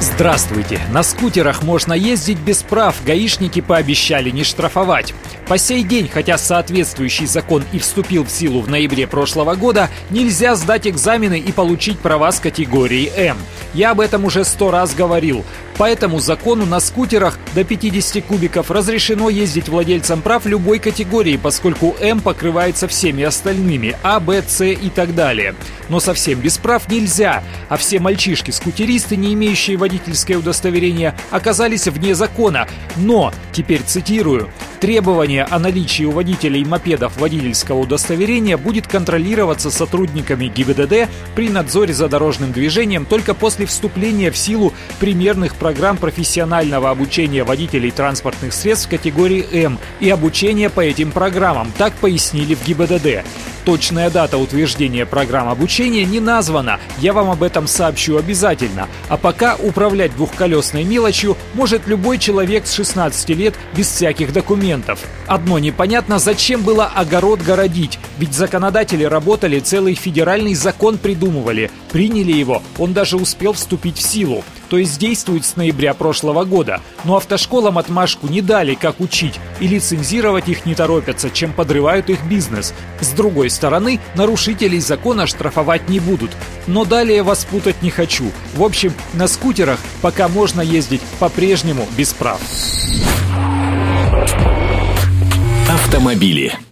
Здравствуйте! На скутерах можно ездить без прав, гаишники пообещали не штрафовать. По сей день, хотя соответствующий закон и вступил в силу в ноябре прошлого года, нельзя сдать экзамены и получить права с категории М. Я об этом уже сто раз говорил. По этому закону на скутерах до 50 кубиков разрешено ездить владельцам прав любой категории, поскольку М покрывается всеми остальными – А, Б, С и так далее. Но совсем без прав нельзя, а все мальчишки-скутеристы, не имеющие водительское удостоверение, оказались вне закона. Но, теперь цитирую, Требование о наличии у водителей мопедов водительского удостоверения будет контролироваться сотрудниками ГИБДД при надзоре за дорожным движением только после вступления в силу примерных программ профессионального обучения водителей транспортных средств категории М и обучения по этим программам, так пояснили в ГИБДД. Точная дата утверждения программ обучения не названа, я вам об этом сообщу обязательно. А пока управлять двухколесной мелочью может любой человек с 16 лет без всяких документов. Одно непонятно, зачем было огород городить, ведь законодатели работали, целый федеральный закон придумывали. Приняли его, он даже успел вступить в силу то есть действует с ноября прошлого года. Но автошколам отмашку не дали, как учить, и лицензировать их не торопятся, чем подрывают их бизнес. С другой стороны, нарушителей закона штрафовать не будут. Но далее вас путать не хочу. В общем, на скутерах пока можно ездить по-прежнему без прав. Автомобили.